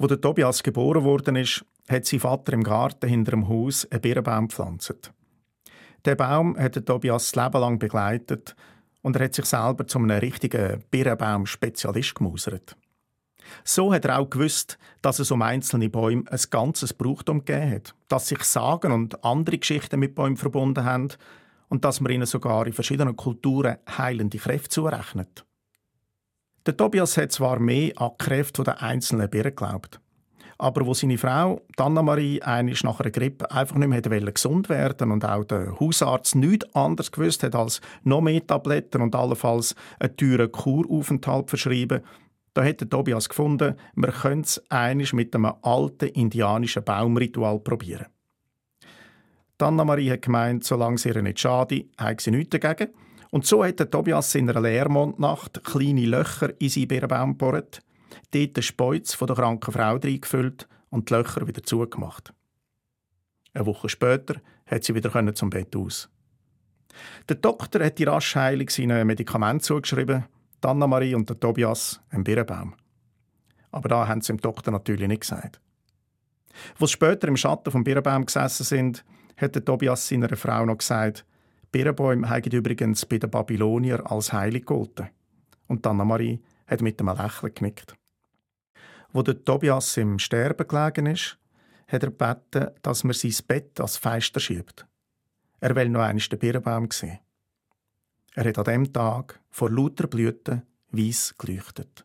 Wo der Tobias geboren worden ist, hat sein Vater im Garten hinter dem Haus einen Birnbaum gepflanzt. Der Baum hat den Tobias das Leben lang begleitet und er hat sich selber zu einem richtigen Birnbaum-Spezialist gemausert. So hat er auch gewusst, dass es um einzelne Bäume ein ganzes Brauchtum gegeben hat, dass sich Sagen und andere Geschichten mit Bäumen verbunden haben und dass man ihnen sogar in verschiedenen Kulturen heilende Kräfte zurechnet. Der Tobias hat zwar mehr an die Kräfte der einzelnen Birnen geglaubt, aber wo seine Frau, Anna-Marie, einisch nach einer Grippe einfach nicht mehr gesund werden und auch der Hausarzt nichts anderes gewusst hat als noch mehr Tabletten und allenfalls einen teuren Kuraufenthalt verschrieben, da hat Tobias gefunden, man könnte es einisch mit einem alten indianischen Baumritual probieren. Anna-Marie hat gemeint, solange es ihr nicht schade, habe sie nichts dagegen. Und so hat Tobias in einer Leermondnacht kleine Löcher in seinen Birnbaum gebohrt, dort den Speuz von der kranken Frau reingefüllt und die Löcher wieder zugemacht. Eine Woche später hat sie wieder zum Bett aus. Der Doktor hat die Raschheilung seinen Medikament zugeschrieben, Anna-Marie und der Tobias einen Birnbaum. Aber da haben sie dem Doktor natürlich nicht gesagt. Wo sie später im Schatten vom Birnbaum gesessen sind, hat der Tobias seiner Frau noch gesagt, Birnbäume haben übrigens bei den Babylonier als heilig gegolten. Und Anna-Marie hat mit einem Lächeln genickt. Wo der Tobias im Sterben gelegen ist, hat er gebeten, dass man sein Bett als Feister schiebt. Er will noch einmal den Birnbaum sehen. Er hat an dem Tag vor lauter Blüten weiss geleuchtet.